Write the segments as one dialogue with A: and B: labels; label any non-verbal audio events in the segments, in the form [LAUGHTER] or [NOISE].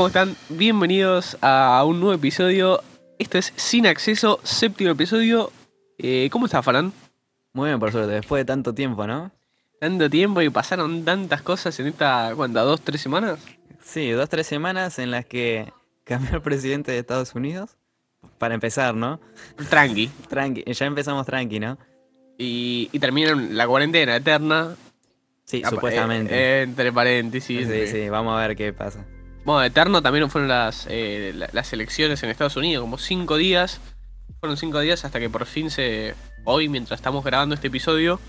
A: ¿Cómo están? Bienvenidos a un nuevo episodio. Esto es Sin Acceso, séptimo episodio. Eh, ¿Cómo estás, Farán?
B: Muy bien, por suerte, después de tanto tiempo, ¿no?
A: Tanto tiempo y pasaron tantas cosas en esta, ¿cuántas? ¿Dos, tres semanas?
B: Sí, dos, tres semanas en las que [LAUGHS] cambió el presidente de Estados Unidos. Para empezar, ¿no?
A: Tranqui. [LAUGHS]
B: Tranqui, ya empezamos tranqui, ¿no?
A: Y, y terminaron la cuarentena eterna.
B: Sí,
A: Ah,
B: supuestamente.
A: eh, entre paréntesis.
B: sí, sí, vamos a ver qué pasa.
A: Bueno, eterno también fueron las, eh, la- las elecciones en Estados Unidos, como cinco días. Fueron cinco días hasta que por fin se. Hoy, mientras estamos grabando este episodio,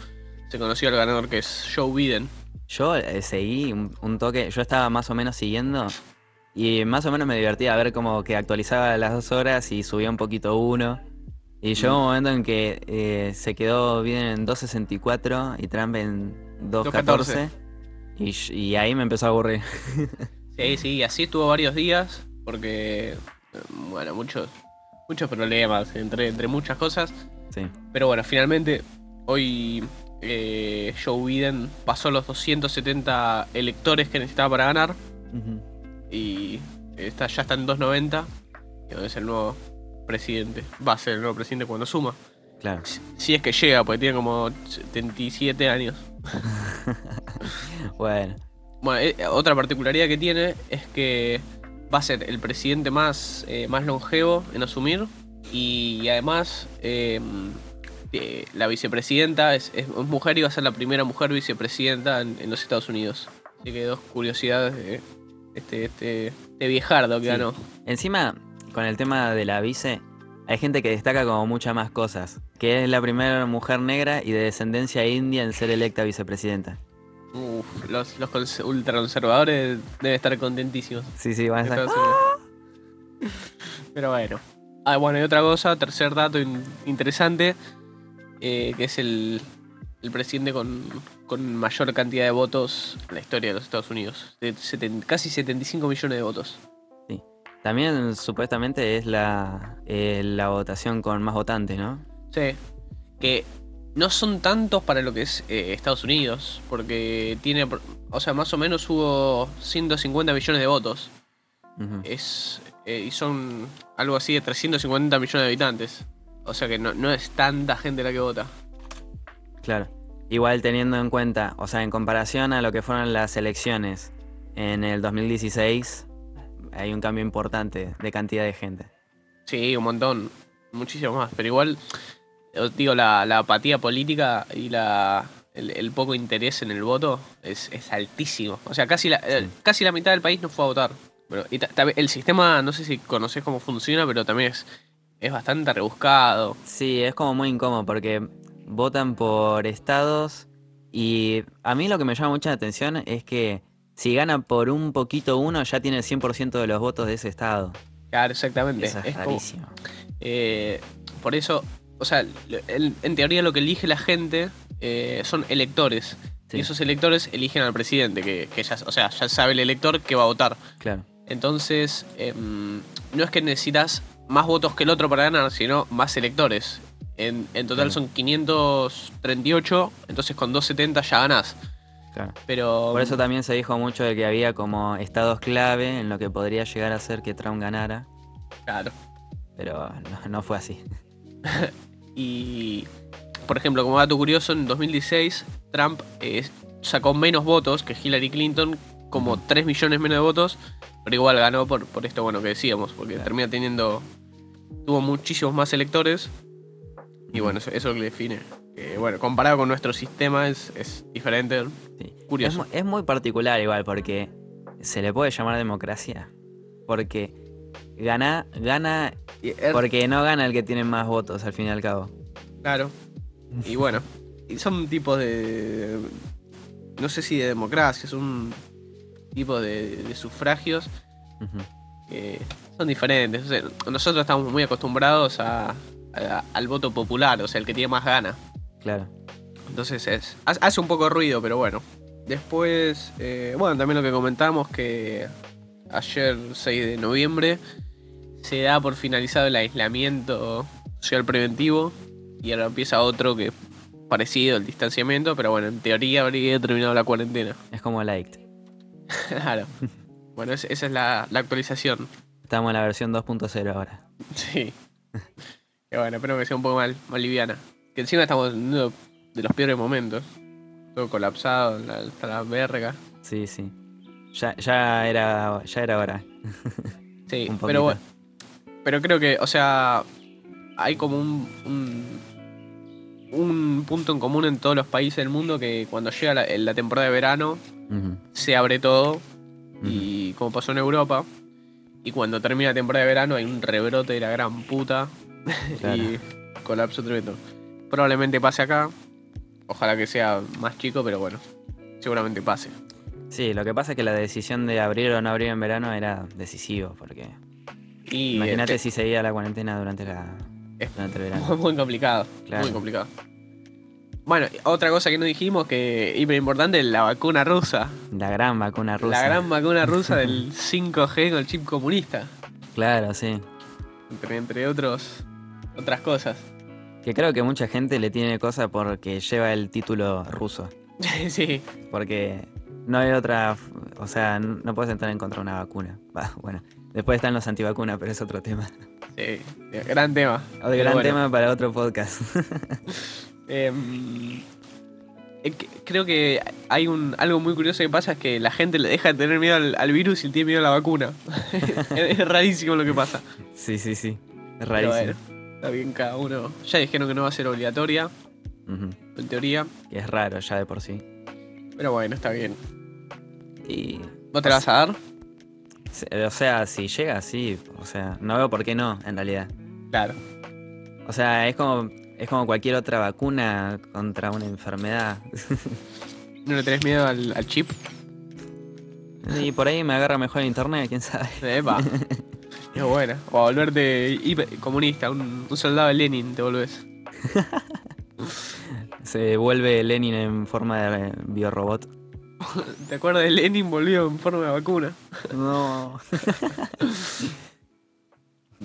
A: se conoció el ganador que es Joe Biden.
B: Yo eh, seguí un, un toque, yo estaba más o menos siguiendo y más o menos me divertía a ver como que actualizaba las dos horas y subía un poquito uno. Y llegó un momento en que eh, se quedó bien en 2.64 y Trump en 2.14. Y, y ahí me empezó a aburrir. [LAUGHS]
A: Sí, sí, así estuvo varios días, porque. eh, Bueno, muchos. Muchos problemas, entre, entre muchas cosas.
B: Sí.
A: Pero bueno, finalmente, hoy eh, Joe Biden pasó los 270 electores que necesitaba para ganar. Y está, ya está en 2.90 y es el nuevo presidente. Va a ser el nuevo presidente cuando suma.
B: Claro.
A: Si, si es que llega, porque tiene como 77 años. [LAUGHS]
B: Bueno.
A: Bueno, eh, otra particularidad que tiene es que va a ser el presidente más, eh, más longevo en asumir y además eh, eh, la vicepresidenta es, es mujer y va a ser la primera mujer vicepresidenta en, en los Estados Unidos. Así que dos curiosidades de este, este, este viejardo que
B: Sí.
A: ganó.
B: Encima, con el tema de la vice, hay gente que destaca como muchas más cosas. Que es la primera mujer negra y de descendencia india en ser electa vicepresidenta.
A: Uf, los, los cons- ultraconservadores deben estar contentísimos.
B: Sí, sí, van a estar.
A: Unidos. Pero bueno. Ah, bueno, y otra cosa, tercer dato in- interesante, eh, que es el, el presidente con, con mayor cantidad de votos en la historia de los Estados Unidos. De seten- casi 75 millones de votos.
B: También supuestamente es la, eh, la votación con más votantes, ¿no?
A: Sí. Que no son tantos para lo que es eh, Estados Unidos, porque tiene, o sea, más o menos hubo 150 millones de votos. Es eh, y son algo así de 350 millones de habitantes. O sea que no, no es tanta gente la que vota.
B: Claro. Igual teniendo en cuenta, o sea, en comparación a lo que fueron las elecciones en el 2016, hay un cambio importante de cantidad de gente.
A: Sí, un montón. Muchísimo más. Pero igual, digo, la, la apatía política y la el, el poco interés en el voto es, es altísimo. O sea, casi la, eh, casi la mitad del país no fue a votar. Pero, y el sistema, no sé si conoces cómo funciona, pero también es, es bastante rebuscado.
B: Sí, es como muy incómodo porque votan por estados y a mí lo que me llama mucha atención es que si gana por un poquito uno ya tiene el 100% de los votos de ese estado.
A: Claro, exactamente.
B: Eso es,
A: Es como-. Eh, por eso, o sea, en teoría lo que elige la gente eh, son electores.
B: Sí.
A: Y esos electores eligen al presidente, que, que ya, o sea, ya sabe el elector que va a votar.
B: Claro,
A: Entonces, em, no es que necesitas más votos que el otro para ganar, sino más electores. En, en total
B: Claro.
A: son 538, entonces con 270 ya ganás.
B: claro.
A: Pero.
B: Por eso también se dijo mucho de que había como estados clave en lo que podría llegar a ser que Trump ganara,
A: Claro.
B: pero no, no fue así. [LAUGHS]
A: Y, por ejemplo, como dato curioso, en 2016 Trump eh, sacó menos votos que Hillary Clinton, como 3 millones menos de votos, pero igual ganó por, por esto bueno que decíamos, porque termina teniendo, tuvo muchísimos más electores, y bueno, eso, eso es lo que define. Bueno, comparado con nuestro sistema es, es diferente.
B: Sí.
A: Curioso.
B: Es, es muy particular igual porque se le puede llamar democracia. Porque gana, gana porque no gana el que tiene más votos al fin y al cabo.
A: Claro. Y bueno, son tipos de. No sé si de democracia, son tipos de, de sufragios que son diferentes. O sea, nosotros estamos muy acostumbrados a, a- al voto popular, o sea, el que tiene más gana.
B: Claro.
A: Entonces es, ha- hace un poco de ruido, pero bueno. Después, eh, bueno, también lo que comentamos que ayer, 6 de noviembre, se da por finalizado el aislamiento social preventivo y ahora empieza otro que parecido, el distanciamiento, pero bueno, en teoría habría terminado la cuarentena.
B: Es como light. [LAUGHS]
A: claro. Bueno, es- esa es la, la actualización.
B: Estamos en la versión 2.0 ahora.
A: Sí. Que bueno, espero que sea un poco más, más liviana. Que encima estamos en uno de los peores momentos. Todo colapsado, la- hasta la verga.
B: Sí, sí. Ya, ya era ya era hora.
A: Sí, [LAUGHS] pero bueno. Pero creo que, o sea, hay como un, un, un punto en común en todos los países del mundo que cuando llega la, la temporada de verano se abre todo y como pasó en Europa y cuando termina la temporada de verano hay un rebrote de la gran puta [LAUGHS]
B: Claro.
A: y colapso tremendo. Probablemente pase acá, ojalá que sea más chico, pero bueno, seguramente pase.
B: Sí, lo que pasa es que la decisión de abrir o no abrir en verano era decisivo, porque
A: Y
B: imagínate
A: es,
B: si seguía la cuarentena durante la
A: Es-
B: durante el verano.
A: muy complicado,
B: Claro.
A: muy complicado. Bueno, otra cosa que no dijimos que hiper importante, la vacuna rusa.
B: La gran vacuna rusa.
A: La gran vacuna rusa del [LAUGHS] 5G con el chip comunista.
B: Claro, sí.
A: Entre, entre otros otras cosas.
B: Que creo que mucha gente le tiene cosa porque lleva el título ruso. [LAUGHS]
A: sí.
B: Porque no hay otra. O sea, no puedes entrar en contra de una vacuna. [LAUGHS] Va, bueno, después están los antivacunas, pero es otro tema.
A: Sí, gran tema.
B: Gran
A: bueno,
B: tema para otro podcast. [LAUGHS]
A: em, eh, creo que hay un algo muy curioso que pasa es que la gente le deja de tener miedo al, al virus y tiene miedo a la vacuna. [LAUGHS] es, rarísimo lo que pasa.
B: sí, sí, sí. Es
A: Pero
B: rarísimo.
A: bueno, está bien cada uno. Ya dijeron que no va a ser obligatoria, en teoría.
B: Que es raro ya de por sí.
A: Pero bueno, está bien.
B: Y.
A: ¿Vos te la vas a dar?
B: O sea, si llega, sí. O sea, no veo por qué no, en realidad.
A: Claro.
B: O sea, es como. Es como cualquier otra vacuna contra una enfermedad. [LAUGHS]
A: ¿No le tenés miedo al, al chip?
B: y por ahí me agarra mejor el internet, quién sabe.
A: Epa. [LAUGHS] Es buena. O a volverte comunista, un, un soldado de Lenin te volvés. [LAUGHS]
B: Se vuelve Lenin en forma de biorobot. [LAUGHS]
A: ¿Te acuerdas de Lenin volvió en forma de vacuna?
B: No. [LAUGHS]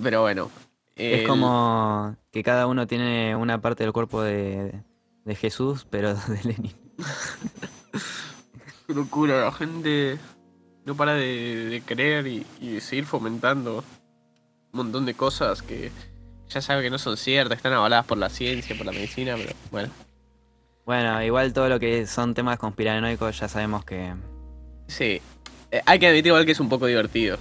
A: Pero bueno.
B: Es
A: el-
B: como que cada uno tiene una parte del cuerpo de, de Jesús, pero [LAUGHS] de Lenin.
A: Qué locura, la gente no para de, de creer y, y de seguir fomentando un montón de cosas que ya sabe que no son ciertas, están avaladas por la ciencia, por la medicina, pero bueno.
B: Bueno, igual todo lo que son temas conspiranoicos ya sabemos que
A: Sí. Eh, hay que admitir igual que es un poco divertido.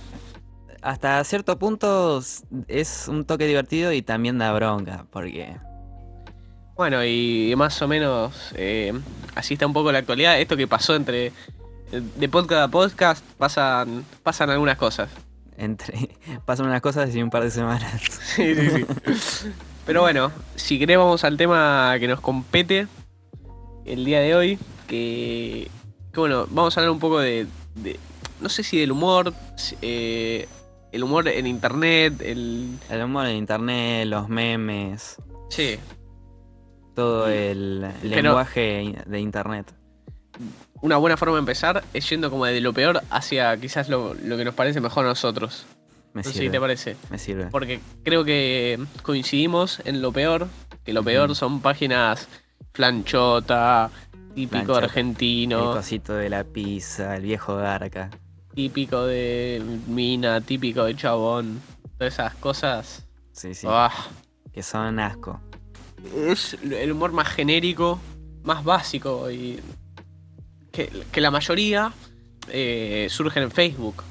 B: hasta cierto punto es un toque divertido y también da bronca, porque
A: Bueno, y más o menos eh, así está un poco la actualidad. Esto que pasó entre. eh, De podcast a podcast pasan, pasan algunas cosas.
B: entre [LAUGHS] pasan unas cosas y un par de semanas. [LAUGHS]
A: Sí, sí, sí. [LAUGHS] Pero bueno, si querés vamos al tema que nos compete el día de hoy. Que, que bueno, vamos a hablar un poco de. de- no sé si del humor. eh, el humor en internet. El.
B: El humor en internet, los memes,
A: Sí.
B: todo el
A: Pero-
B: lenguaje de internet.
A: Una buena forma de empezar es yendo como de lo peor hacia quizás lo, lo que nos parece mejor a nosotros.
B: Me
A: No sé si
B: sirve.
A: te parece.
B: Me sirve.
A: Porque creo que coincidimos en lo peor. Que lo peor son páginas flanchota, típico
B: Flanchota, El
A: argentino,
B: cosito de la pizza, el viejo garca.
A: típico de mina, típico de chabón. Todas esas cosas.
B: Sí, sí.
A: ah,
B: Que son asco.
A: es el humor más genérico, más básico y que, que la mayoría eh, surgen en Facebook.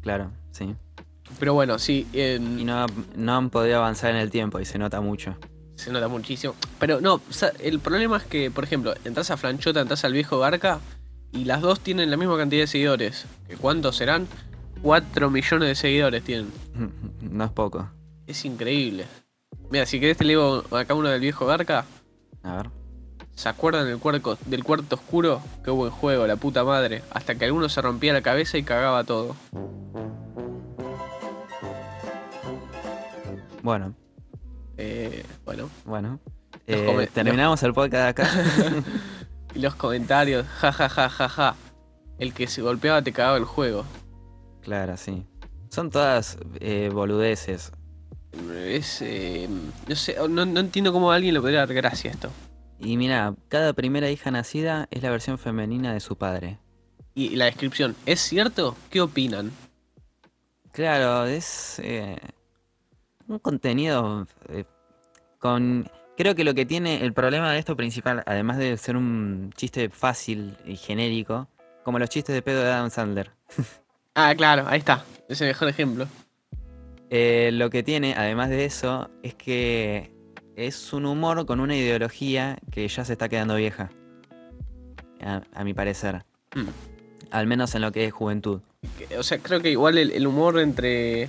B: Claro, sí.
A: Pero bueno, sí,
B: Y no, no han podido avanzar en el tiempo y se nota mucho.
A: Se nota muchísimo. Pero no, el problema es que, por ejemplo, entras a Flanchota, entras al viejo Garca y las dos tienen la misma cantidad de seguidores. ¿Que ¿Cuántos serán? 4 millones de seguidores tienen. [LAUGHS]
B: No es poco.
A: Es increíble. Mira, si querés te leo acá uno del viejo Garca.
B: A ver.
A: ¿Se acuerdan del cuarto, del cuarto oscuro? Qué buen juego, la puta madre. Hasta que alguno se rompía la cabeza y cagaba todo.
B: Bueno,
A: Eh, bueno.
B: bueno. Eh, terminamos el podcast acá. [LAUGHS]
A: Y los comentarios, ja ja ja ja ja. El que se golpeaba te cagaba el juego.
B: claro, sí. Son todas eh, boludeces.
A: Es. eh, no sé, no, no entiendo cómo a alguien le podría dar gracia a esto.
B: Y mira, cada primera hija nacida es la versión femenina de su padre.
A: y, y la descripción, ¿es cierto? ¿Qué opinan?
B: Claro, es eh, un contenido eh, con... Creo que lo que tiene el problema de esto principal, además de ser un chiste fácil y genérico, como los chistes de pedo de Adam Sandler. [LAUGHS]
A: Ah, claro, ahí está. Es el mejor ejemplo.
B: Eh, lo que tiene, además de eso, es que es un humor con una ideología que ya se está quedando vieja. A, a mi parecer.
A: Mm.
B: Al menos en lo que es juventud.
A: O sea, creo que igual el, el humor entre,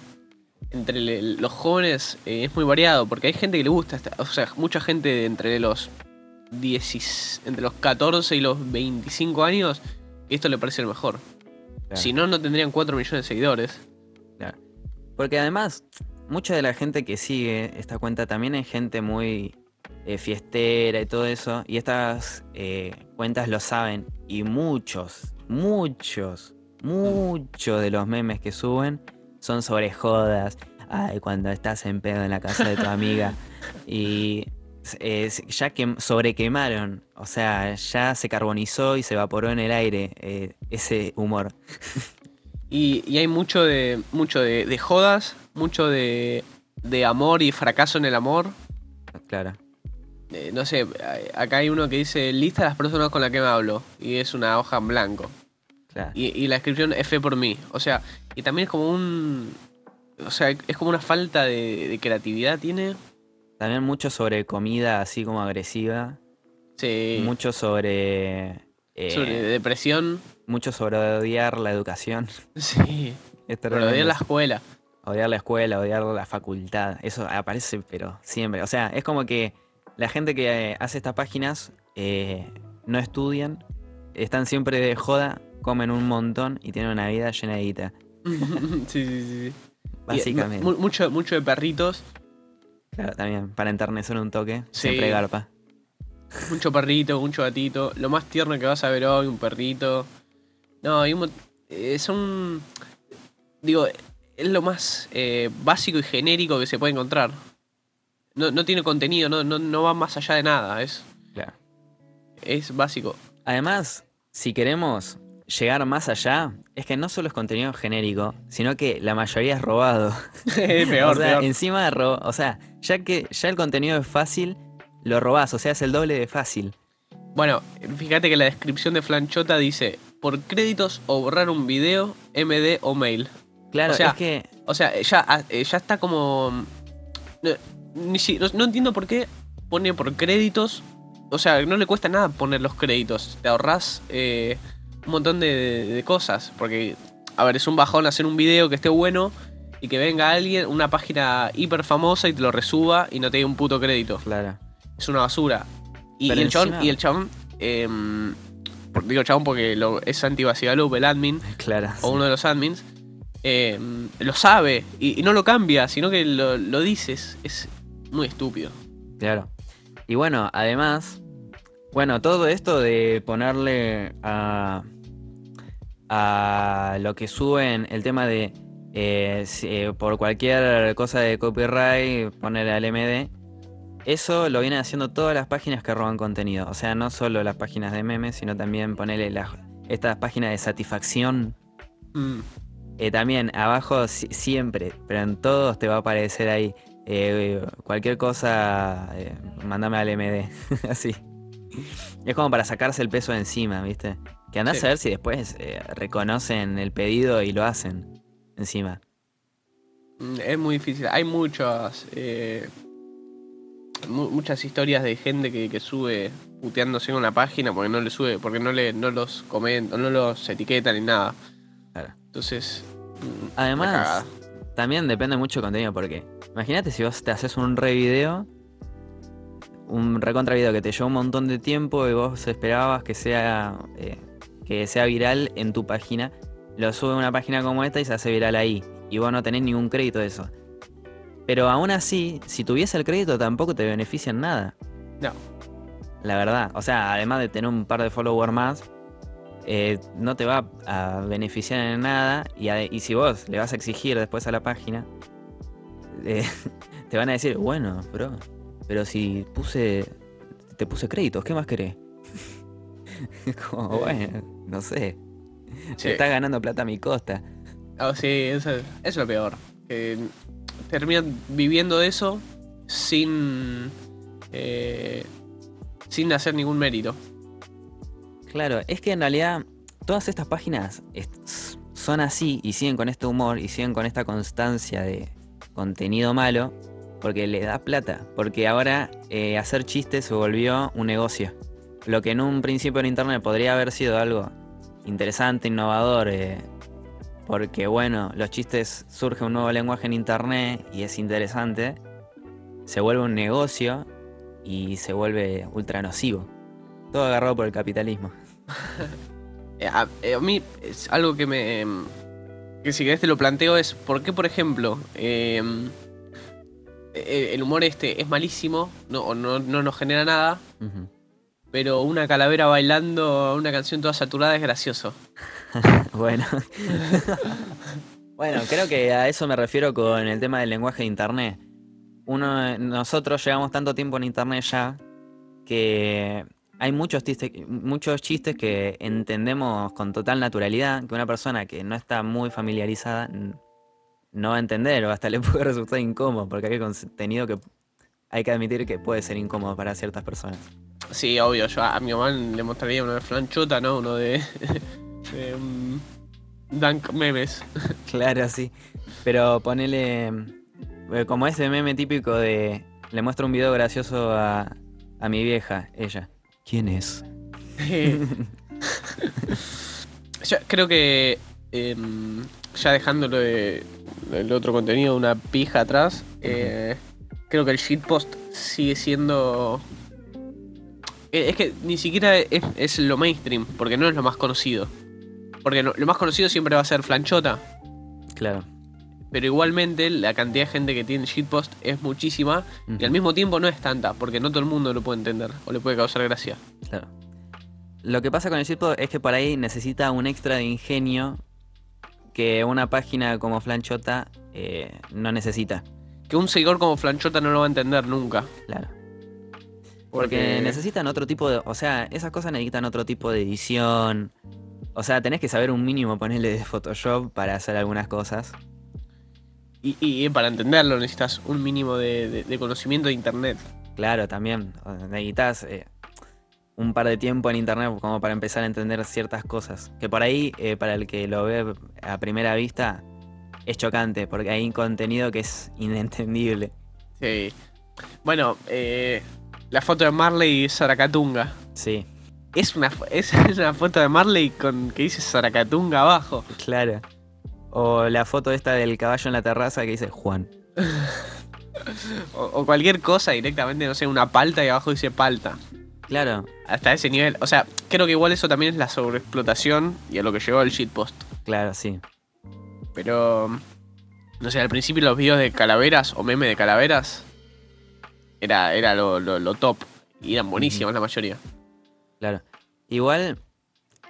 A: entre los jóvenes eh, es muy variado, porque hay gente que le gusta, esta- o sea, mucha gente entre los 10, entre los 14 y los 25 años, esto le parece el mejor.
B: Claro.
A: Si no, no tendrían 4 millones de seguidores.
B: Claro. Porque además, mucha de la gente que sigue esta cuenta también es gente muy eh, fiestera y todo eso. Y estas eh, cuentas lo saben. Y muchos, muchos, muchos de los memes que suben son sobre jodas. Ay, cuando estás en pedo en la casa de tu amiga. [LAUGHS] Y ya que sobrequemaron. O sea, ya se carbonizó y se evaporó en el aire eh, ese humor.
A: Y, y hay mucho de mucho de, de jodas, mucho de, de amor y fracaso en el amor.
B: Claro.
A: Eh, no sé, acá hay uno que dice lista de las personas con las que me hablo. Y es una hoja en blanco.
B: Claro.
A: Y, y la descripción F por mí. O sea, y también es como un. O sea, es como una falta de, de creatividad, tiene.
B: También mucho sobre comida así como agresiva.
A: Sí.
B: Mucho sobre. eh,
A: sobre depresión.
B: Mucho sobre odiar la educación. [LAUGHS]
A: Sí. [LAUGHS] Pero odiar la escuela.
B: Odiar la escuela, odiar la facultad. Eso aparece, pero siempre. O sea, es como que la gente que hace estas páginas eh, no estudian, están siempre de joda, comen un montón y tienen una vida llena de guita. [LAUGHS]
A: sí, sí, sí. Y,
B: Básicamente.
A: mu- mucho, mucho de perritos.
B: Claro, también. Para enternecer un toque,
A: Sí.
B: siempre garpa.
A: Mucho perrito, mucho gatito. Lo más tierno que vas a ver hoy, un perrito. No, hay un mon- eh, son. Digo, es lo más eh, básico y genérico que se puede encontrar. No, no tiene contenido, no, no, no va más allá de nada. Es,
B: Claro.
A: es básico.
B: Además, si queremos llegar más allá, es que no solo es contenido genérico, sino que la mayoría es robado. [LAUGHS]
A: peor, [LAUGHS]
B: o sea,
A: peor.
B: encima de ro- o sea, ya que ya el contenido es fácil, lo robás, o sea, es el doble de fácil.
A: Bueno, fíjate que la descripción de Flanchota dice: por créditos o borrar un video, MD o mail.
B: Claro,
A: O sea,
B: es que
A: O sea, ya, eh, ya está como. No, si- no- no entiendo por qué pone por créditos. O sea, no le cuesta nada poner los créditos. Te ahorras eh, un montón de, de cosas. Porque, a ver, es un bajón hacer un video que esté bueno y que venga alguien, una página hiper famosa y te lo resuba y no te dé un puto crédito.
B: claro.
A: Es una basura. Y, el chabón, y el chabón, em, por- digo chabón porque lo, es Santi Basigalup, el admin, [LAUGHS]
B: Claro.
A: o uno de los admins, eh, lo sabe y, y no lo cambia, sino que lo, lo dices. Es muy estúpido.
B: Claro. Y bueno, además, bueno, todo esto de ponerle a, a lo que suben el tema de eh, si, eh, por cualquier cosa de copyright ponerle al MD, eso lo vienen haciendo todas las páginas que roban contenido. O sea, no solo las páginas de memes, sino también ponerle las, estas páginas de satisfacción.
A: Mm,
B: Eh, también abajo si- siempre, pero en todos te va a aparecer ahí eh, cualquier cosa, eh, mándame al MD, [LAUGHS] así. Es como para sacarse el peso de encima, ¿viste? Que andás
A: Sí.
B: a ver si después eh, reconocen el pedido y lo hacen encima.
A: mm, Es muy difícil. Hay muchas. eh, mu- muchas historias de gente que, que sube puteándose en una página porque no le sube, porque no le, no los comentan, no los etiquetan ni nada.
B: Claro.
A: Entonces. mm,
B: Además, también depende mucho del contenido, porque imagínate si vos te haces un re video, un recontra video que te lleva un montón de tiempo y vos esperabas que sea, eh, que sea viral en tu página, lo sube a una página como esta y se hace viral ahí, y vos no tenés ningún crédito de eso. Pero aún así, si tuviese el crédito tampoco te beneficia en nada.
A: No.
B: La verdad, o sea, además de tener un par de followers más, eh, no te va a beneficiar en nada. Y, y si vos le vas a exigir después a la página, eh, [LAUGHS] te van a decir, bueno, bro, pero si puse, te puse créditos, ¿qué más querés? [LAUGHS] Como, bueno, no sé. Se está ganando plata a mi costa.
A: Oh, sí, eso, eso es lo peor. Que terminan viviendo de eso sin. eh, sin hacer ningún mérito.
B: Claro, es que en realidad todas estas páginas son así y siguen con este humor y siguen con esta constancia de contenido malo porque le da plata. Porque ahora eh, hacer chistes se volvió un negocio. Lo que en un principio en internet podría haber sido algo interesante, innovador, eh, porque bueno, los chistes surge un nuevo lenguaje en internet y es interesante, se vuelve un negocio y se vuelve ultra nocivo. Todo agarrado por el capitalismo. [LAUGHS]
A: Eh, A, mí algo que me. que si querés te lo planteo es. ¿Por qué, por ejemplo, em, el humor este es malísimo? No, no, no nos genera nada. Pero una calavera bailando una canción toda saturada es gracioso. [LAUGHS]
B: Bueno. [LAUGHS] bueno, creo que a eso me refiero con el tema del lenguaje de internet. Uno, nosotros llevamos tanto tiempo en internet ya que hay muchos chistes, muchos chistes que entendemos con total naturalidad, que una persona que no está muy familiarizada no va a entender o hasta le [LAUGHS] puede resultar incómodo, porque hay contenido que hay que admitir que puede ser incómodo para ciertas personas.
A: Sí, obvio. Yo a mi mamá le mostraría uno de Flanchota, ¿no? Uno de. [LAUGHS] de um, Dunk Memes. [LAUGHS]
B: Claro, sí. Pero ponele. eh, Como ese meme típico de. Le muestro un video gracioso a, a mi vieja, ella. ¿Quién es?
A: Yo creo que. em, ya dejándolo de, del otro contenido, una pija atrás. eh, creo que el shitpost sigue siendo. eh, Es que ni siquiera es, es lo mainstream, porque no es lo más conocido. Porque no- lo más conocido siempre va a ser Flanchota.
B: Claro.
A: Pero igualmente la cantidad de gente que tiene shitpost es muchísima. Y al mismo tiempo no es tanta, porque no todo el mundo lo puede entender o le puede causar gracia.
B: Claro. Lo que pasa con el shitpost es que por ahí necesita un extra de ingenio que una página como Flanchota eh, no necesita.
A: Que un seguidor como Flanchota no lo va a entender nunca.
B: Claro. Porque necesitan otro tipo de. O sea, esas cosas necesitan otro tipo de edición. O sea, tenés que saber un mínimo ponerle de Photoshop para hacer algunas cosas.
A: Y, y para entenderlo necesitas un mínimo de, de- de conocimiento de internet.
B: Claro, también. Necesitas eh, un par de tiempo en internet como para empezar a entender ciertas cosas. Que por ahí, eh, para el que lo ve a primera vista, es chocante, porque hay contenido que es inentendible.
A: Sí. Bueno, eh, la foto de Marley y Saracatunga.
B: Sí,
A: Es una, es [LAUGHS] una foto de Marley con que dice Saracatunga abajo.
B: claro. O la foto esta del caballo en la terraza que dice Juan. [LAUGHS]
A: O, o cualquier cosa directamente, no sé, una palta y abajo dice palta.
B: Claro,
A: Hasta ese nivel. O sea, creo que igual eso también es la sobreexplotación y a lo que llevó el shitpost.
B: claro, sí.
A: Pero. No sé, al principio los videos de calaveras o meme de calaveras. Era, era lo, lo- lo top. Y eran buenísimos la mayoría.
B: Claro. Igual,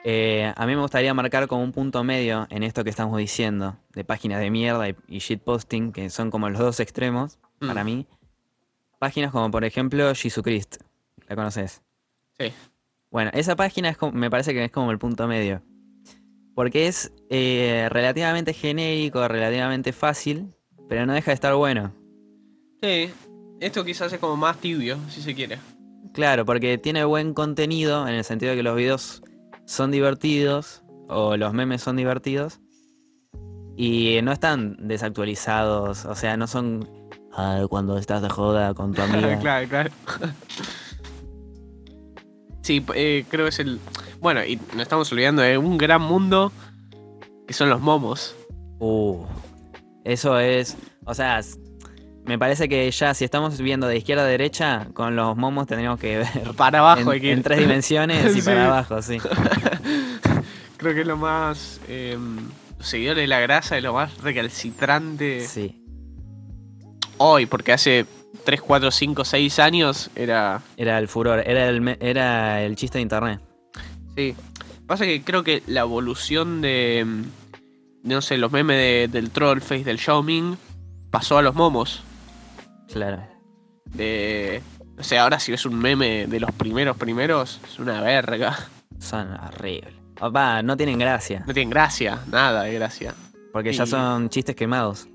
B: eh, a mí me gustaría marcar como un punto medio en esto que estamos diciendo, de páginas de mierda y, y shitposting, que son como los dos extremos,
A: Mm.
B: para mí. Páginas como, por ejemplo, Jesucrist. ¿La conoces?
A: Sí.
B: Bueno, esa página es como- me parece que es como el punto medio. Porque es eh, relativamente genérico, relativamente fácil, pero no deja de estar bueno.
A: Sí. Esto quizás es como más tibio, si se quiere.
B: Claro, porque tiene buen contenido en el sentido de que los videos son divertidos o los memes son divertidos y no están desactualizados, o sea, no son "Ah, cuando estás de joda con tu [LAUGHS] amiga.
A: claro, claro. Sí, eh, creo que es el. Bueno, y nos estamos olvidando de un gran mundo que son los momos.
B: Uh, eso es, o sea, me parece que ya si estamos viendo de izquierda a derecha, con los momos tendríamos que ver [LAUGHS]
A: Para abajo
B: en,
A: que
B: tres dimensiones y [LAUGHS] para abajo, sí. [LAUGHS]
A: Creo que es lo más. Eh, los seguidores de la grasa es lo más recalcitrante
B: Sí,
A: hoy, porque hace 3, 4, 5, 6 años era.
B: era el furor, era el, era el chiste de internet.
A: Sí. Pasa que creo que la evolución de. No sé, los memes de- del Trollface, del Xiaoming, pasó a los momos.
B: Claro.
A: De. No sé, ahora si ves un meme de los primeros primeros, es una verga.
B: Son horribles. Va, no tienen gracia.
A: No tienen gracia, nada de gracia.
B: Porque ya son chistes quemados.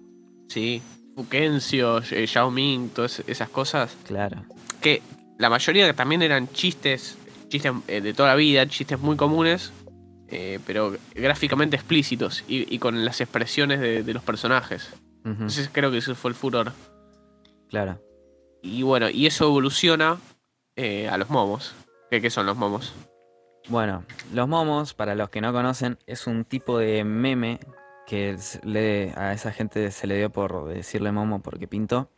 A: Sí. Fuquencio, eh, Yao Ming, todas esas cosas.
B: Claro.
A: Que la mayoría también eran chistes, chistes eh, de toda la vida, chistes muy comunes, eh, pero gráficamente explícitos y, y con las expresiones de, de los personajes. Entonces creo que eso fue el furor.
B: Claro.
A: Y bueno, y eso evoluciona eh, a los momos. ¿Qué, qué son los momos?
B: Bueno, los momos, para los que no conocen, es un tipo de meme que le- a esa gente se le dio por decirle momo porque pintó.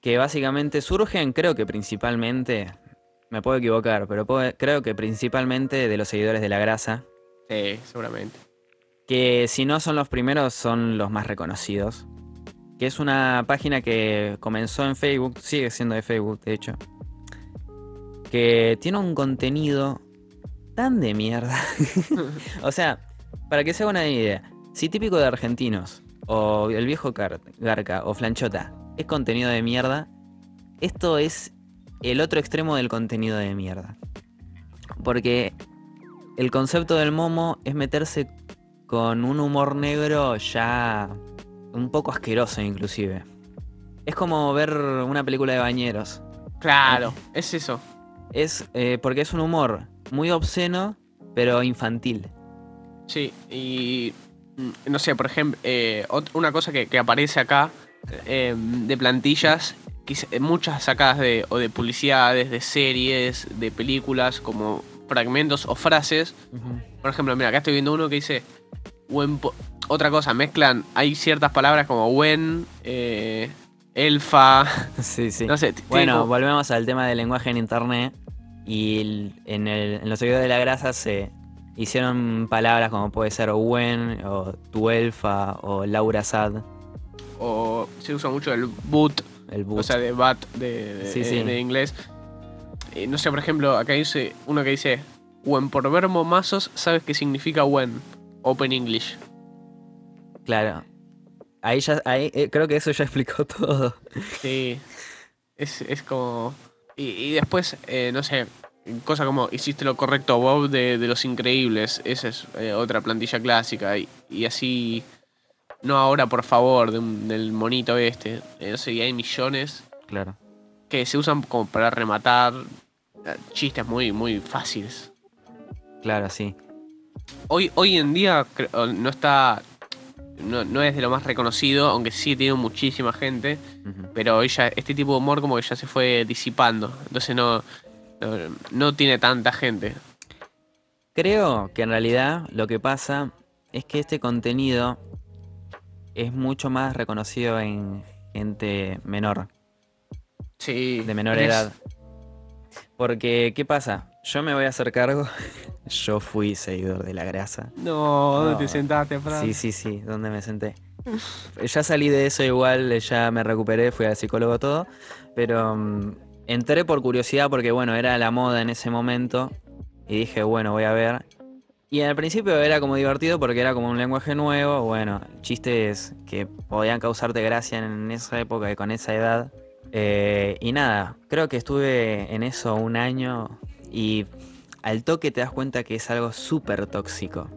B: Que básicamente surgen, creo que principalmente, me puedo equivocar, pero puedo- creo que principalmente de los seguidores de la grasa.
A: Sí, seguramente.
B: que si no son los primeros, son los más reconocidos. Que es una página que comenzó en Facebook, sigue siendo de Facebook, de hecho. Que tiene un contenido tan de mierda. [LAUGHS] o sea, para que se haga una idea, si típico de argentinos, o el viejo Garca, o Flanchota, es contenido de mierda, esto es el otro extremo del contenido de mierda. Porque el concepto del momo es meterse con un humor negro ya un poco asqueroso inclusive. Es como ver una película de bañeros.
A: Claro, es eso.
B: Es eh, porque es un humor muy obsceno, pero infantil.
A: Sí, y no sé, por ejemplo, eh, una cosa que, que aparece acá eh, de plantillas, eh, muchas sacadas de, o de publicidades, de series, de películas, como fragmentos o frases. Por ejemplo, mira, acá estoy viendo uno que dice, otra cosa, mezclan, hay ciertas palabras como buen, eh, elfa, [LAUGHS]
B: Sí, sí.
A: no sé.
B: Bueno, volvemos al tema del lenguaje en internet. Y en, el- en los seguidores de la grasa se hicieron palabras como puede ser Wen, o tu elfa, o Laura Sad,
A: o se usa mucho el boot,
B: el boot.
A: o sea, de bat de, de-
B: Sí, sí.
A: de inglés. Eh, no sé, por ejemplo, acá dice uno que dice, when por ver momazos sabes qué significa when, open English.
B: Claro. Ahí ya, ahí, eh, creo que eso ya [LAUGHS] explicó todo.
A: Sí, es, es como... Y, y después, eh, no sé, cosa como hiciste lo correcto Bob de, de Los Increíbles, esa es eh, otra plantilla clásica, y, y así, no ahora por favor, de un- del monito este, Eh, no sé, y hay millones
B: Claro.
A: que se usan como para rematar eh, chistes muy, muy fáciles.
B: Claro, sí.
A: Hoy, hoy en día no está... No, no es de lo más reconocido, aunque sí tiene muchísima gente. Pero hoy ya este tipo de humor como que ya se fue disipando. Entonces no, no, tiene tanta gente.
B: Creo que en realidad lo que pasa es que este contenido es mucho más reconocido en gente menor,
A: Sí.
B: de menor edad. Porque, ¿qué pasa? Yo me voy a hacer cargo. [LAUGHS] Yo fui seguidor de la grasa.
A: No, ¿dónde
B: No.
A: te sentaste, Fran?
B: Sí, sí, sí, ¿dónde me senté? Ya salí de eso igual, ya me recuperé, fui al psicólogo todo, pero mm, entré por curiosidad porque bueno, era la moda en ese momento y dije, bueno, voy a ver. Y al principio era como divertido porque era como un lenguaje nuevo, bueno, chistes que podían causarte gracia en esa época y con esa edad. Eh, y nada, creo que estuve en eso un año y al toque te das cuenta que es algo súper tóxico.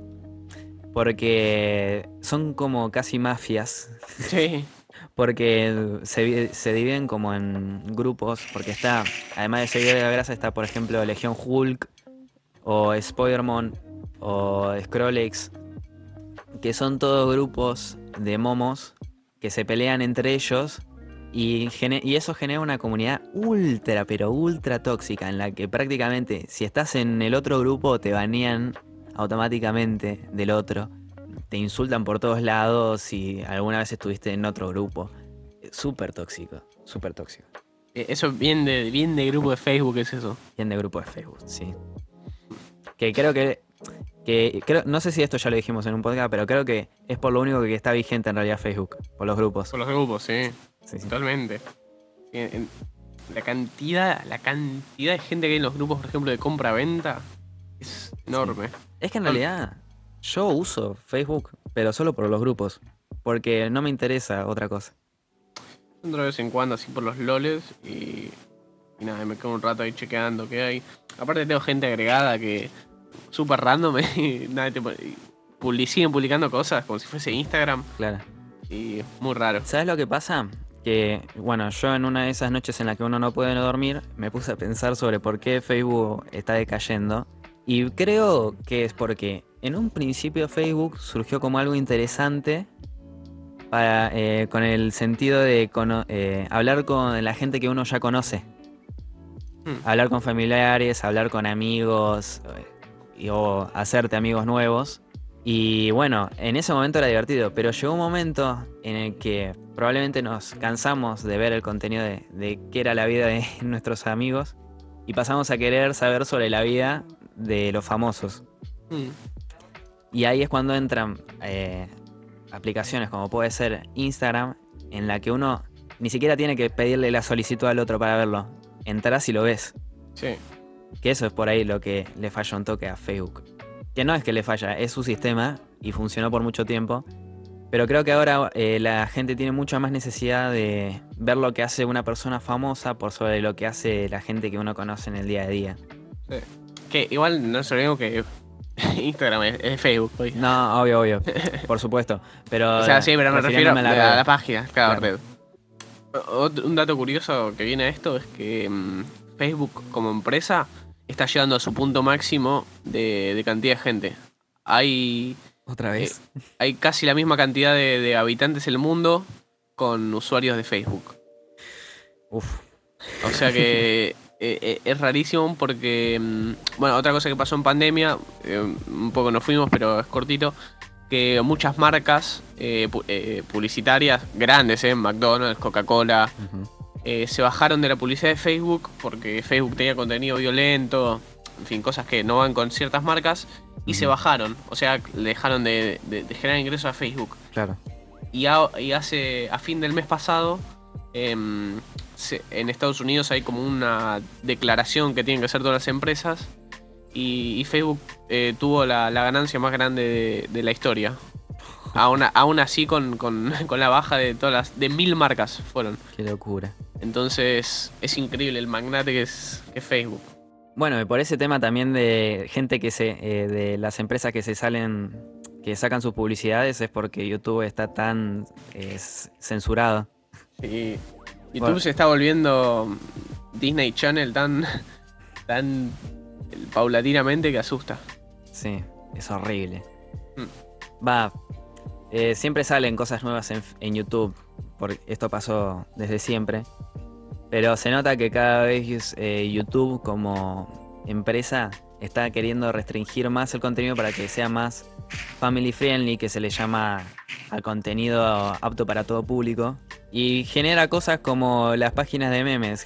B: Porque son como casi mafias.
A: Sí. [LAUGHS]
B: Porque se, vi- se dividen como en grupos. Porque está, además de seguir de la grasa, está por ejemplo Legión Hulk. O Spoilermon. O Skrullex. Que son todos grupos de momos. Que se pelean entre ellos. Y, y eso genera una comunidad ultra, pero ultra tóxica. En la que prácticamente si estás en el otro grupo te banean automáticamente del otro. Te insultan por todos lados y alguna vez estuviste en otro grupo. Súper tóxico, súper tóxico.
A: Eh, Eso bien de, bien de grupo de Facebook es eso.
B: Bien de grupo de Facebook, sí. Que creo que, que creo, no sé si esto ya lo dijimos en un podcast, pero creo que es por lo único que está vigente en realidad Facebook, por los grupos.
A: Por los grupos, sí.
B: Sí, sí.
A: Totalmente. La cantidad, la cantidad de gente que hay en los grupos, por ejemplo, de compra-venta es enorme.
B: Es que en realidad yo uso Facebook, pero solo por los grupos, porque no me interesa otra cosa.
A: Entro de vez en cuando así por los loles y, y nada, me quedo un rato ahí chequeando qué hay. Aparte tengo gente agregada que súper random [LAUGHS] y nada, tipo, y publi- siguen publicando cosas como si fuese Instagram
B: Claro.
A: y muy raro.
B: ¿Sabes lo que pasa? Que, bueno, yo en una de esas noches en las que uno no puede no dormir, me puse a pensar sobre por qué Facebook está decayendo. Y creo que es porque en un principio Facebook surgió como algo interesante para, eh, con el sentido de cono- eh, hablar con la gente que uno ya conoce.
A: Hmm.
B: Hablar con familiares, hablar con amigos eh, y- o hacerte amigos nuevos. Y bueno, en ese momento era divertido, pero llegó un momento en el que probablemente nos cansamos de ver el contenido de, de qué era la vida de [LAUGHS] nuestros amigos y pasamos a querer saber sobre la vida de los famosos.
A: Mm.
B: Y ahí es cuando entran eh, aplicaciones como puede ser Instagram, en la que uno ni siquiera tiene que pedirle la solicitud al otro para verlo. Entras y lo ves.
A: Sí.
B: Que eso es por ahí lo que le falla un toque a Facebook. Que no es que le falla, es su sistema y funcionó por mucho tiempo. Pero creo que ahora eh, la gente tiene mucha más necesidad de ver lo que hace una persona famosa por sobre lo que hace la gente que uno conoce en el día a día.
A: Que igual no se olvidemos que [LAUGHS] Instagram es, es Facebook hoy.
B: No, obvio, obvio. [LAUGHS] Por supuesto. Pero.
A: O sea, sí, pero me refiero a la, página, cada
B: Claro.
A: red. Un dato curioso que viene a esto es que mm, Facebook como empresa está llegando a su punto máximo de, de cantidad de gente. Hay,
B: Otra vez.
A: hay casi la misma cantidad de, de habitantes en el mundo con usuarios de Facebook.
B: Uf.
A: O sea que [LAUGHS] eh, eh, es rarísimo porque, mm, bueno, otra cosa que pasó en pandemia, eh, un poco nos fuimos, pero es cortito, que muchas marcas eh, pu- publicitarias grandes, McDonald's, Coca-Cola, se bajaron de la publicidad de Facebook porque Facebook tenía contenido violento, en fin, cosas que no van con ciertas marcas, y se bajaron, o sea, dejaron de, de- de generar ingresos a Facebook.
B: Claro.
A: Y, a- y hace a fin del mes pasado em, en Estados Unidos hay como una declaración que tienen que hacer todas las empresas y, y Facebook eh, tuvo la, la ganancia más grande de, de la historia. Aún, aún así con, con- [LAUGHS] con la baja de todas las de mil marcas fueron.
B: Qué locura.
A: Entonces es increíble el magnate que es, que es Facebook.
B: Bueno, y por ese tema también de gente que se. eh, de las empresas que se salen. que sacan sus publicidades es porque YouTube está tan eh, censurado.
A: Sí. YouTube
B: Bueno.
A: se está volviendo Disney Channel tan, tan paulatinamente que asusta.
B: Sí, es horrible.
A: Mm.
B: Va, eh, siempre salen cosas nuevas en, en YouTube, porque esto pasó desde siempre. Pero se nota que cada vez eh, YouTube como empresa está queriendo restringir más el contenido para que sea más family friendly, que se le llama al contenido apto para todo público. Y genera cosas como las páginas de memes,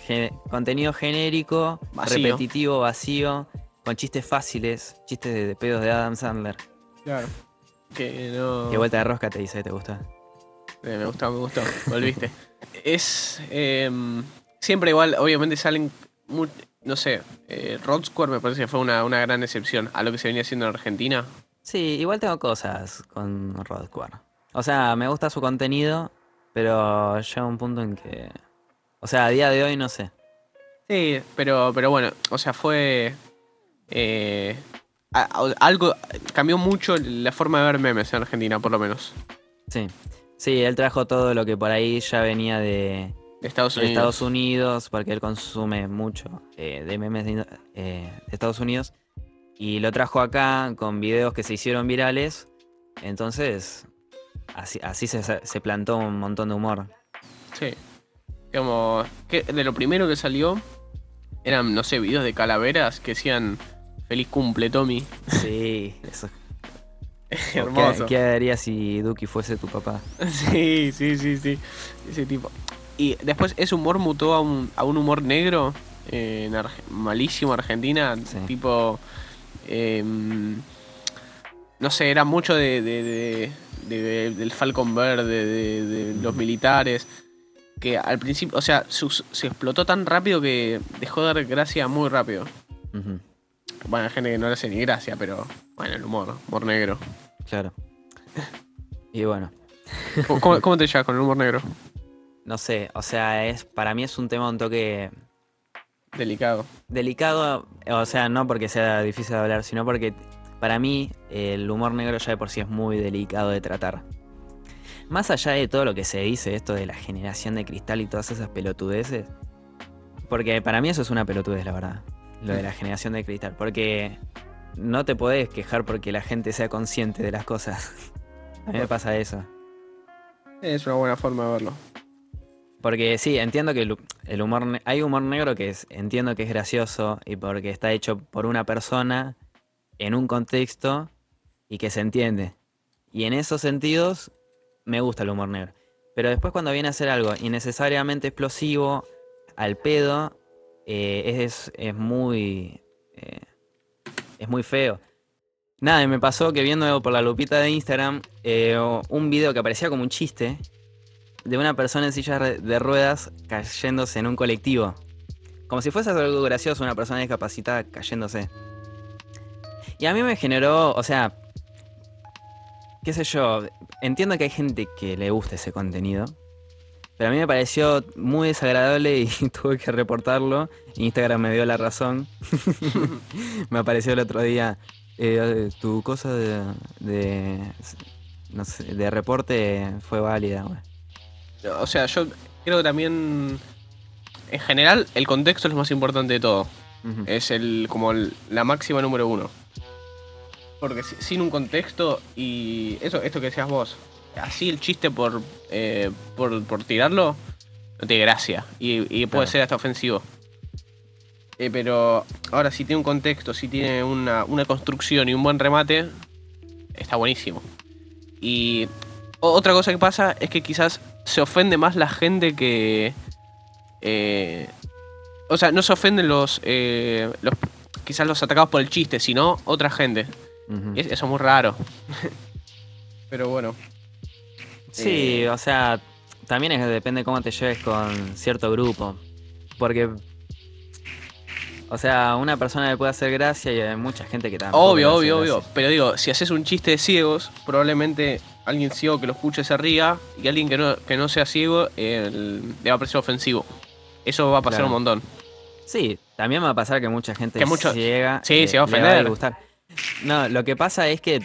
B: contenido genérico,
A: Vacío.
B: repetitivo, vacío, con chistes fáciles, chistes de, de pedos de Adam Sandler.
A: Claro. Que no.
B: Qué vuelta de rosca te dice, ¿te gusta?
A: Eh, me gustó, me gustó. Volviste. [LAUGHS] es. em, siempre igual, obviamente salen. No sé. Eh, Rod Square me parece que fue una, una gran excepción a lo que se venía haciendo en Argentina.
B: Sí, igual tengo cosas con Rod Square. O sea, me gusta su contenido, pero llega un punto en que... O sea, a día de hoy no sé.
A: Sí, pero, pero bueno, o sea, fue. eh, algo. Cambió mucho la forma de ver memes en Argentina, por lo menos.
B: Sí. Sí, él trajo todo lo que por ahí ya venía De
A: Estados Unidos.
B: Estados Unidos, porque él consume mucho eh, de memes de, eh, de Estados Unidos. Y lo trajo acá con videos que se hicieron virales. Entonces, así, así se, se plantó un montón de humor.
A: Sí. Como. Que de lo primero que salió. Eran, no sé, videos de calaveras que decían. Feliz cumple, Tommy.
B: Sí, eso. [LAUGHS]
A: Hermoso.
B: ¿Qué, qué harías si Duki fuese tu papá? [LAUGHS]
A: Sí, sí, sí, sí. Ese tipo. Y después ese humor mutó a un, a un humor negro. eh, en Arge- malísimo Argentina.
B: Sí.
A: Tipo. em, no sé, era mucho de, de- de- de- del Falcon Verde, de, los militares. Que al principio, o sea, sus- se explotó tan rápido que dejó de dar gracia muy rápido. Bueno, hay gente que no le hace ni gracia, pero bueno, el humor, humor negro.
B: claro. Y bueno,
A: ¿Cómo, cómo- cómo te llevas con el humor negro?
B: No sé, o sea, es para mí es un tema un toque
A: Delicado.
B: Delicado, o sea, no porque sea difícil de hablar, sino porque para mí el humor negro ya de por sí es muy delicado de tratar. Más allá de todo lo que se dice, esto de la generación de cristal y todas esas pelotudeces, porque para mí eso es una pelotudez, la verdad, lo de la generación de cristal, porque no te podés quejar porque la gente sea consciente de las cosas. [LAUGHS] A mí me pasa eso.
A: Es una buena forma de verlo.
B: Porque sí, entiendo que el, humor. Hay humor negro que es, entiendo que es gracioso y porque está hecho por una persona en un contexto y que se entiende. Y en esos sentidos me gusta el humor negro. Pero después cuando viene a ser algo innecesariamente explosivo, al pedo, eh, es, es muy. eh, es muy feo. Nada, y me pasó que viendo por la lupita de Instagram eh, un video que parecía como un chiste de una persona en silla de ruedas cayéndose en un colectivo. Como si fuese algo gracioso, una persona discapacitada cayéndose. Y a mí me generó, o sea, qué sé yo, entiendo que hay gente que le gusta ese contenido, pero a mí me pareció muy desagradable y [LAUGHS] tuve que reportarlo. Instagram me dio la razón. [LAUGHS] me apareció el otro día eh, tu cosa de, de, no sé, de reporte fue válida. bueno.
A: O sea, yo creo que también. En general, el contexto es lo más importante de todo. Es el como el- la máxima número uno. Porque si- sin un contexto y eso, esto que decías vos, así el chiste por, eh, por, por tirarlo, no tiene gracia. Y, y puede
B: Claro.
A: ser hasta ofensivo. Eh, pero ahora si tiene un contexto, si tiene una, una construcción y un buen remate, está buenísimo. Y otra cosa que pasa es que quizás se ofende más la gente que... eh, o sea, no se ofenden los, eh, los quizás los atacados por el chiste, sino otra gente. Y eso es muy raro. [LAUGHS] Pero bueno.
B: Sí,
A: Eh,
B: o sea, también es, depende cómo te lleves con cierto grupo. Porque, o sea, una persona le puede hacer gracia y hay mucha gente que también.
A: Obvio, obvio, obvio. Pero digo, si haces un chiste de ciegos, probablemente alguien ciego que lo escuche se ría y alguien que no, que no sea ciego eh, le va a parecer ofensivo. Eso va a pasar
B: Claro.
A: un montón.
B: Sí, también va a pasar que mucha gente
A: Que mucho-
B: ciega
A: Sí,
B: eh,
A: se va a
B: le
A: ofender.
B: No, lo que pasa es que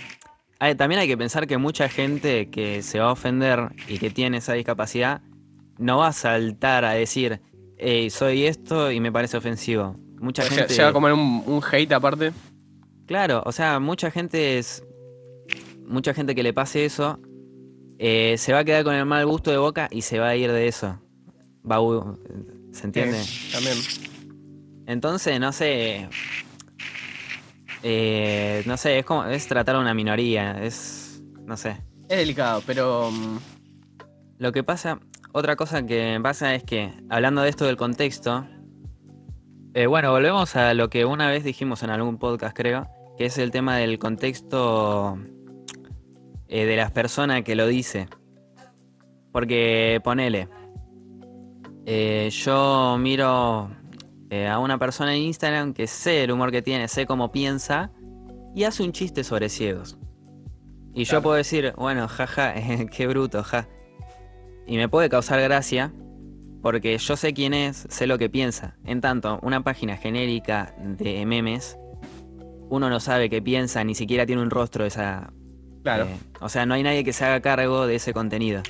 B: hay- también hay que pensar que mucha gente que se va a ofender y que tiene esa discapacidad no va a saltar a decir, "Ey, soy esto y me parece ofensivo. Mucha gente.
A: se va a comer un, un hate aparte.
B: Claro, o sea, mucha gente es. Mucha gente que le pase eso eh, se va a quedar con el mal gusto de boca y se va a ir de eso. Va a ¿Se entiende?
A: Eh, también.
B: Entonces, no sé. eh, no sé, es como. Es tratar a una minoría. Es. No sé.
A: Es delicado, pero. mm,
B: Lo que pasa. Otra cosa que pasa es que, hablando de esto del contexto. eh, bueno, volvemos a lo que una vez dijimos en algún podcast, creo. Que es el tema del contexto. Eh, de las personas que lo dice. Porque ponele. eh, yo miro eh, a una persona en Instagram que sé el humor que tiene, sé cómo piensa. Y hace un chiste sobre ciegos. Y yo puedo decir, bueno, jaja, [LAUGHS] qué bruto, ja. Y me puede causar gracia porque yo sé quién es, sé lo que piensa. En tanto, una página genérica de memes, uno no sabe qué piensa, ni siquiera tiene un rostro de esa...
A: Claro.
B: eh, o sea, no hay nadie que se haga cargo de ese contenido.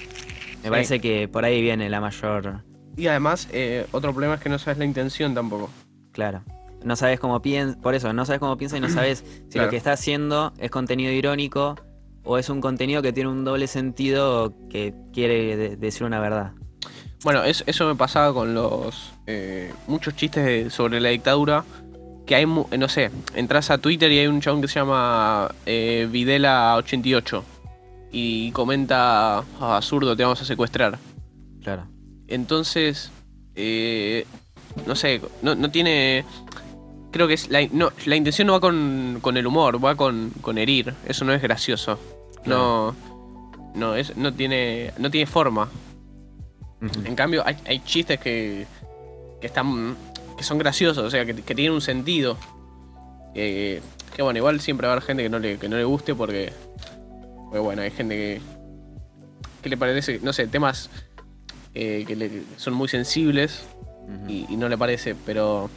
B: Me
A: Sí.
B: parece que por ahí viene la mayor...
A: Y además, eh, otro problema es que no sabes la intención tampoco.
B: Claro. No sabes cómo piensa, por eso, no sabes cómo piensa y no sabes [CLEARS THROAT] si
A: Claro.
B: lo que está haciendo es contenido irónico o es un contenido que tiene un doble sentido que quiere de- decir una verdad.
A: Bueno, es- eso me pasaba con los. eh, muchos chistes sobre la dictadura. Que hay, no sé, entras a Twitter y hay un chabón que se llama eh, Videla88. Y comenta: "Ah, zurdo, te vamos a secuestrar.
B: Claro.
A: Entonces, eh, no sé, no, no tiene. Creo que es la, no, la intención no va con, con el humor, va con, con herir. Eso no es gracioso. No, no, es, no, tiene, no tiene forma. En cambio, hay, hay chistes que, que están que son graciosos, o sea, que, que tienen un sentido. Que, que, bueno, igual siempre va a haber gente que no le, que no le guste porque, porque, bueno, hay gente que, que le parece, no sé, temas eh, que le- son muy sensibles y, y no le parece, pero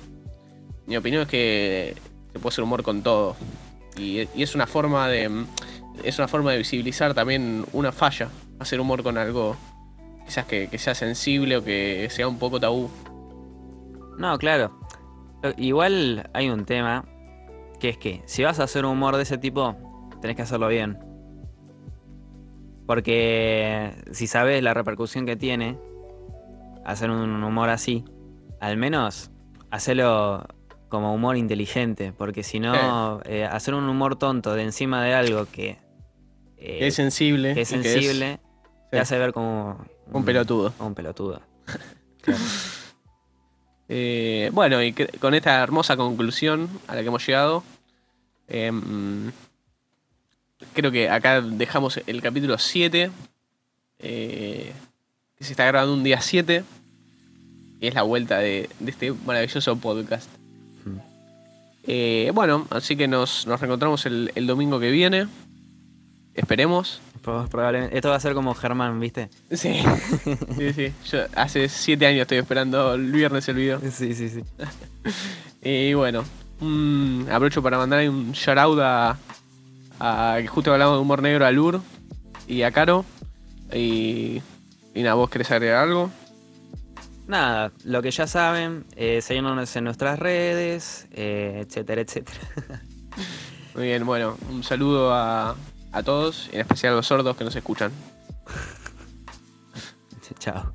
A: mi opinión es que se puede hacer humor con todo. Y, y es una forma de. Es una forma de visibilizar también una falla. Hacer humor con algo quizás que, que sea sensible o que sea un poco tabú.
B: No, claro. Igual hay un tema que es que si vas a hacer humor de ese tipo, tenés que hacerlo bien. Porque si sabes la repercusión que tiene hacer un humor así, al menos hacerlo como humor inteligente. Porque si no, eh, hacer un humor tonto de encima de algo que, eh,
A: Que es sensible.
B: que es
A: que
B: sensible, te
A: sí.
B: hace ver como
A: Un pelotudo.
B: Un pelotudo. Claro. [LAUGHS]
A: Eh, bueno, y con esta hermosa conclusión a la que hemos llegado, em, creo que acá dejamos el capítulo 7, eh, que se está grabando un día 7, y es la vuelta de, de este maravilloso podcast.
B: Mm.
A: Eh, bueno, así que nos, nos reencontramos el, el domingo que viene. Esperemos.
B: Pro- Probablemente. Esto va a ser como Germán, ¿viste?
A: Sí, [LAUGHS] sí, sí. Yo hace 7 años estoy esperando el viernes el video.
B: Sí, sí, sí. [LAUGHS]
A: Y bueno, aprovecho para mandar un shout out a, a que justo hablamos de humor negro a Lur y a Caro. Y, y nada, ¿vos querés agregar algo?
B: Nada, lo que ya saben, eh, seguirnos en nuestras redes, eh, etcétera, etcétera. [LAUGHS]
A: Muy bien, bueno, un saludo a, a todos, en especial a los sordos que nos escuchan. [LAUGHS]
B: Chao.